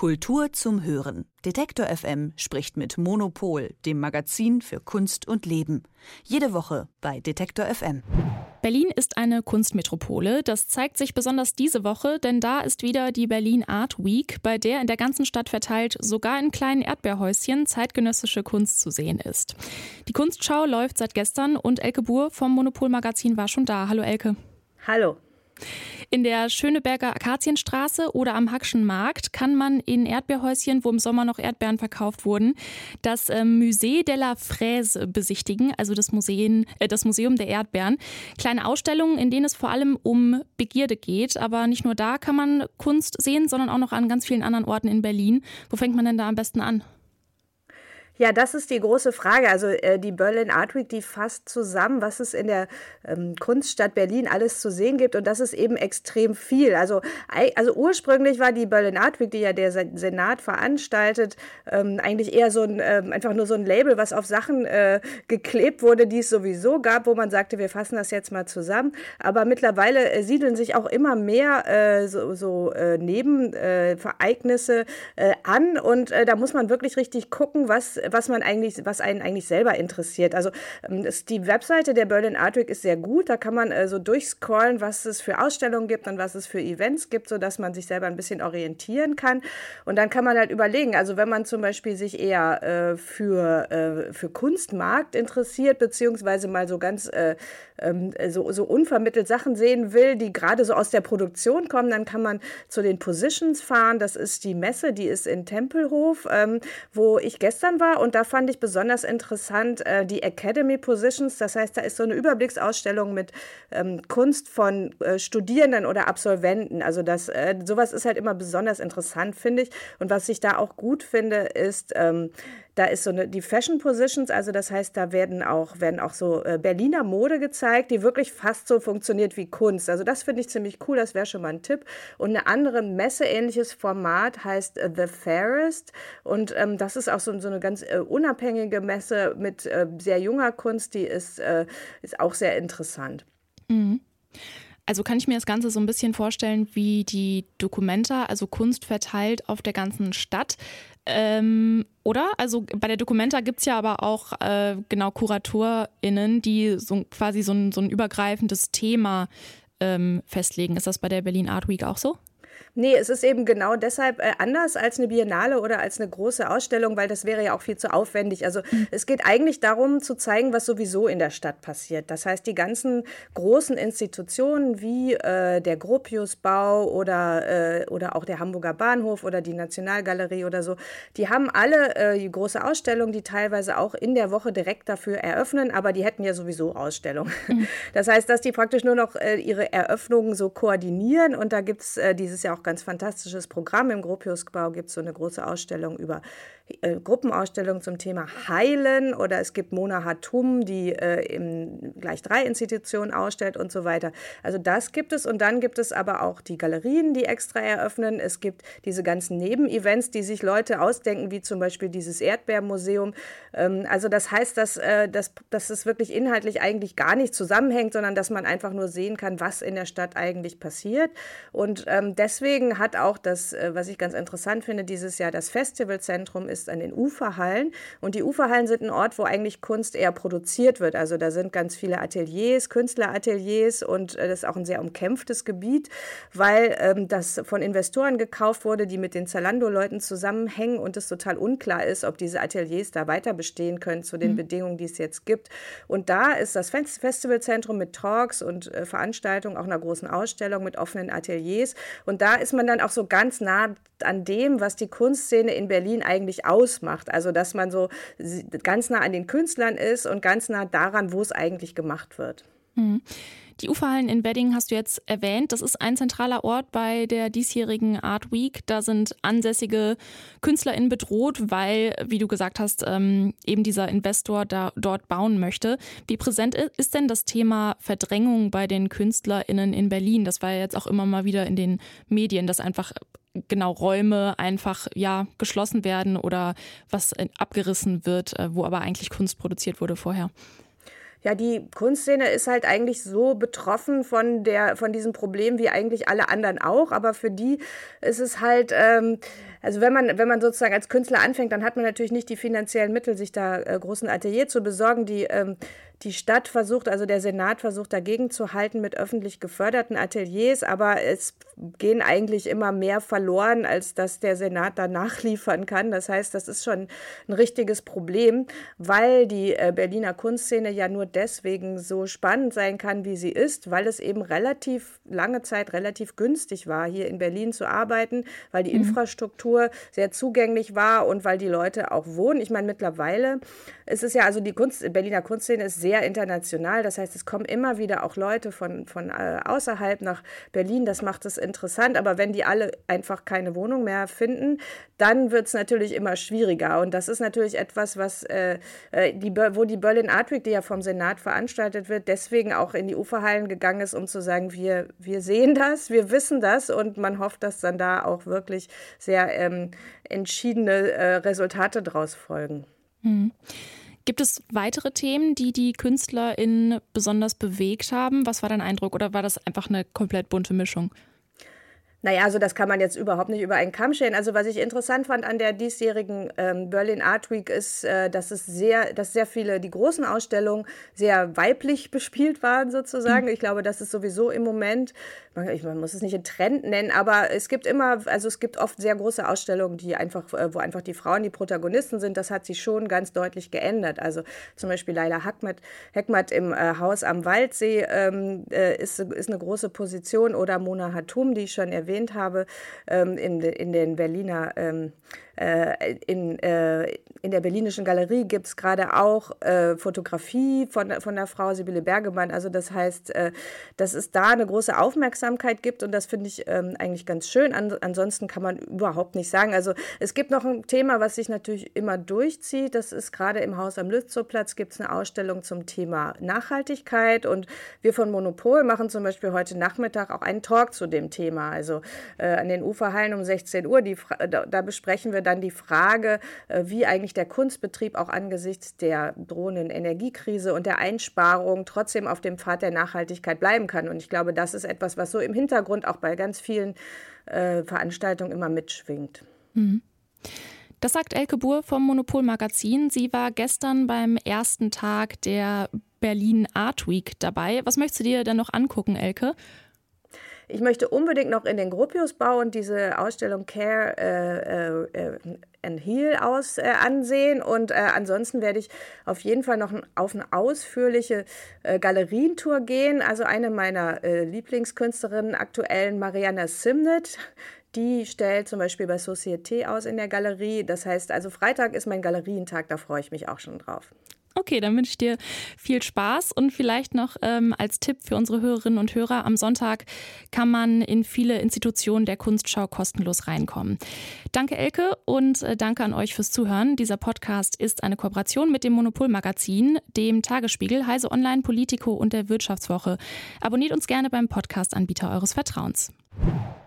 Kultur zum Hören. Detektor FM spricht mit Monopol, dem Magazin für Kunst und Leben. Jede Woche bei Detektor FM. Berlin ist eine Kunstmetropole. Das zeigt sich besonders diese Woche, denn da ist wieder die Berlin Art Week, bei der in der ganzen Stadt verteilt sogar in kleinen Erdbeerhäuschen zeitgenössische Kunst zu sehen ist. Die Kunstschau läuft seit gestern und Elke Buhr vom Monopol Magazin war schon da. Hallo Elke. Hallo. In der Schöneberger Akazienstraße oder am Hackschen Markt kann man in Erdbeerhäuschen, wo im Sommer noch Erdbeeren verkauft wurden, das äh, Musée de la Fraise besichtigen, also das, Museen, äh, das Museum der Erdbeeren. Kleine Ausstellungen, in denen es vor allem um Begierde geht. Aber nicht nur da kann man Kunst sehen, sondern auch noch an ganz vielen anderen Orten in Berlin. Wo fängt man denn da am besten an? Ja, das ist die große Frage. Also äh, die Berlin Art Week, die fasst zusammen, was es in der ähm, Kunststadt Berlin alles zu sehen gibt. Und das ist eben extrem viel. Also, also ursprünglich war die Berlin Art Week, die ja der Senat veranstaltet, ähm, eigentlich eher so ein, ähm, einfach nur so ein Label, was auf Sachen äh, geklebt wurde, die es sowieso gab, wo man sagte, wir fassen das jetzt mal zusammen. Aber mittlerweile äh, siedeln sich auch immer mehr äh, so, so äh, Nebenvereignisse äh, an. Und da muss man wirklich richtig gucken, was was man eigentlich, was einen eigentlich selber interessiert. Also ähm, die Webseite der Berlin Art Week ist sehr gut. Da kann man äh, so durchscrollen, was es für Ausstellungen gibt und was es für Events gibt, sodass man sich selber ein bisschen orientieren kann. Und dann kann man halt überlegen, also wenn man zum Beispiel sich eher äh, für, äh, für Kunstmarkt interessiert, beziehungsweise mal so ganz äh, ähm, so, so unvermittelt Sachen sehen will, die gerade so aus der Produktion kommen, dann kann man zu den Positions fahren. Das ist die Messe, die ist in Tempelhof, ähm, wo ich gestern war und da fand ich besonders interessant äh, die Academy Positions. Das heißt, da ist so eine Überblicksausstellung mit ähm, Kunst von äh, Studierenden oder Absolventen. Also das, äh, sowas ist halt immer besonders interessant, finde ich. Und was ich da auch gut finde, ist, ähm, da ist so eine, die Fashion Positions, also das heißt, da werden auch, werden auch so äh, Berliner Mode gezeigt, die wirklich fast so funktioniert wie Kunst. Also das finde ich ziemlich cool, das wäre schon mal ein Tipp. Und eine andere Messe-ähnliches Format heißt äh, The Fairest. Und ähm, das ist auch so, so eine ganz äh, unabhängige Messe mit äh, sehr junger Kunst, die ist, äh, ist auch sehr interessant. Mhm. Also kann ich mir das Ganze so ein bisschen vorstellen wie die Dokumenta, also Kunst verteilt auf der ganzen Stadt. Ähm, oder? Also bei der Documenta gibt es ja aber auch äh, genau KuratorInnen, die so quasi so ein, so ein übergreifendes Thema ähm, festlegen. Ist das bei der Berlin Art Week auch so? Nee, es ist eben genau deshalb äh, anders als eine Biennale oder als eine große Ausstellung, weil das wäre ja auch viel zu aufwendig. Also mhm. es geht eigentlich darum zu zeigen, was sowieso in der Stadt passiert. Das heißt, die ganzen großen Institutionen wie äh, der Gropiusbau oder, äh, oder auch der Hamburger Bahnhof oder die Nationalgalerie oder so, die haben alle äh, die große Ausstellung, die teilweise auch in der Woche direkt dafür eröffnen, aber die hätten ja sowieso Ausstellungen. Mhm. Das heißt, dass die praktisch nur noch äh, ihre Eröffnungen so koordinieren und da gibt es äh, dieses Jahr auch ganz fantastisches Programm. Im Gropiusbau gibt es so eine große Ausstellung über äh, Gruppenausstellung zum Thema Heilen oder es gibt Mona Hatum, die äh, in gleich drei Institutionen ausstellt und so weiter. Also das gibt es und dann gibt es aber auch die Galerien, die extra eröffnen. Es gibt diese ganzen Nebenevents, die sich Leute ausdenken, wie zum Beispiel dieses Erdbeermuseum. Ähm, also das heißt, dass, äh, dass, dass es wirklich inhaltlich eigentlich gar nicht zusammenhängt, sondern dass man einfach nur sehen kann, was in der Stadt eigentlich passiert. Und ähm, deswegen hat auch das, äh, was ich ganz interessant finde, dieses Jahr das Festivalzentrum ist an den Uferhallen. Und die Uferhallen sind ein Ort, wo eigentlich Kunst eher produziert wird. Also da sind ganz viele Ateliers, Künstlerateliers und äh, das ist auch ein sehr umkämpftes Gebiet, weil ähm, das von Investoren gekauft wurde, die mit den Zalando-Leuten zusammenhängen und es total unklar ist, ob diese Ateliers da weiter bestehen können zu den mhm. Bedingungen, die es jetzt gibt. Und da ist das Festivalzentrum mit Talks und äh, Veranstaltungen, auch einer großen Ausstellung mit offenen Ateliers. Und da ist man dann auch so ganz nah an dem, was die Kunstszene in Berlin eigentlich ausmacht. Also, dass man so ganz nah an den Künstlern ist und ganz nah daran, wo es eigentlich gemacht wird. Mhm. Die Uferhallen in Wedding hast du jetzt erwähnt. Das ist ein zentraler Ort bei der diesjährigen Art Week. Da sind ansässige KünstlerInnen bedroht, weil, wie du gesagt hast, ähm, eben dieser Investor da dort bauen möchte. Wie präsent ist denn das Thema Verdrängung bei den KünstlerInnen in Berlin? Das war ja jetzt auch immer mal wieder in den Medien, dass einfach genau Räume einfach ja geschlossen werden oder was abgerissen wird, äh, wo aber eigentlich Kunst produziert wurde vorher. Ja, die Kunstszene ist halt eigentlich so betroffen von der, von diesem Problem wie eigentlich alle anderen auch, aber für die ist es halt, ähm, also wenn man, wenn man sozusagen als Künstler anfängt, dann hat man natürlich nicht die finanziellen Mittel, sich da äh, großen Atelier zu besorgen. Die ähm, die Stadt versucht, also der Senat versucht dagegen zu halten mit öffentlich geförderten Ateliers, aber es gehen eigentlich immer mehr verloren, als dass der Senat da nachliefern kann. Das heißt, das ist schon ein richtiges Problem, weil die äh, Berliner Kunstszene ja nur deswegen so spannend sein kann, wie sie ist, weil es eben relativ lange Zeit relativ günstig war, hier in Berlin zu arbeiten, weil die mhm. Infrastruktur sehr zugänglich war und weil die Leute auch wohnen. Ich meine, mittlerweile ist es ja, also die Kunst, Berliner Kunstszene ist sehr sehr international. Das heißt, es kommen immer wieder auch Leute von, von äh, außerhalb nach Berlin. Das macht es interessant. Aber wenn die alle einfach keine Wohnung mehr finden, dann wird es natürlich immer schwieriger. Und das ist natürlich etwas, was äh, äh die, wo die Berlin Art Week, die ja vom Senat veranstaltet wird, deswegen auch in die Uferhallen gegangen ist, um zu sagen, wir, wir sehen das, wir wissen das und man hofft, dass dann da auch wirklich sehr ähm, entschiedene äh, Resultate draus folgen. Mhm. Gibt es weitere Themen, die die KünstlerInnen besonders bewegt haben? Was war dein Eindruck oder war das einfach eine komplett bunte Mischung? Naja, also das kann man jetzt überhaupt nicht über einen Kamm scheren. Also was ich interessant fand an der diesjährigen ähm, Berlin Art Week ist, äh, dass es sehr, dass sehr viele, die großen Ausstellungen sehr weiblich bespielt waren sozusagen. Mhm. Ich glaube, das ist sowieso im Moment, man, ich, man muss es nicht ein Trend nennen, aber es gibt immer, also es gibt oft sehr große Ausstellungen, die einfach, äh, wo einfach die Frauen die Protagonisten sind. Das hat sich schon ganz deutlich geändert. Also zum Beispiel Leila Heckmatt, Heckmatt im äh, Haus am Waldsee ähm, äh, ist, ist eine große Position oder Mona Hatum, die ich schon erwähnt erwähnt habe, ähm, in, in den Berliner ähm, äh, in, äh, in der Berlinischen Galerie gibt es gerade auch äh, Fotografie von, von der Frau Sibylle Bergemann. Also das heißt, äh, dass es da eine große Aufmerksamkeit gibt und das finde ich ähm, eigentlich ganz schön. An, ansonsten kann man überhaupt nicht sagen. Also es gibt noch ein Thema, was sich natürlich immer durchzieht. Das ist gerade im Haus am Lützowplatz gibt es eine Ausstellung zum Thema Nachhaltigkeit und wir von Monopol machen zum Beispiel heute Nachmittag auch einen Talk zu dem Thema. Also äh, an den Uferhallen um 16 Uhr, die, da, da besprechen wir dann dann die Frage, äh, wie eigentlich der Kunstbetrieb auch angesichts der drohenden Energiekrise und der Einsparung trotzdem auf dem Pfad der Nachhaltigkeit bleiben kann. Und ich glaube, das ist etwas, was so im Hintergrund auch bei ganz vielen äh, Veranstaltungen immer mitschwingt. Mhm. Das sagt Elke Buhr vom Monopol Magazin. Sie war gestern beim ersten Tag der Berlin Art Week dabei. Was möchtest du dir denn noch angucken, Elke? Ich möchte unbedingt noch in den Gropiusbau und diese Ausstellung Care äh, äh, and Heal aus äh, ansehen. Und äh, ansonsten werde ich auf jeden Fall noch auf eine ausführliche äh, Galerientour gehen. Also eine meiner äh, Lieblingskünstlerinnen aktuellen, Mariana Simnet, die stellt zum Beispiel bei Société aus in der Galerie. Das heißt, also Freitag ist mein Galerientag, da freue ich mich auch schon drauf. Okay, dann wünsche ich dir viel Spaß und vielleicht noch ähm, als Tipp für unsere Hörerinnen und Hörer, am Sonntag kann man in viele Institutionen der Kunstschau kostenlos reinkommen. Danke Elke und äh, danke an euch fürs Zuhören. Dieser Podcast ist eine Kooperation mit dem Monopolmagazin, dem Tagesspiegel, Heise Online, Politico und der Wirtschaftswoche. Abonniert uns gerne beim Podcast-Anbieter eures Vertrauens.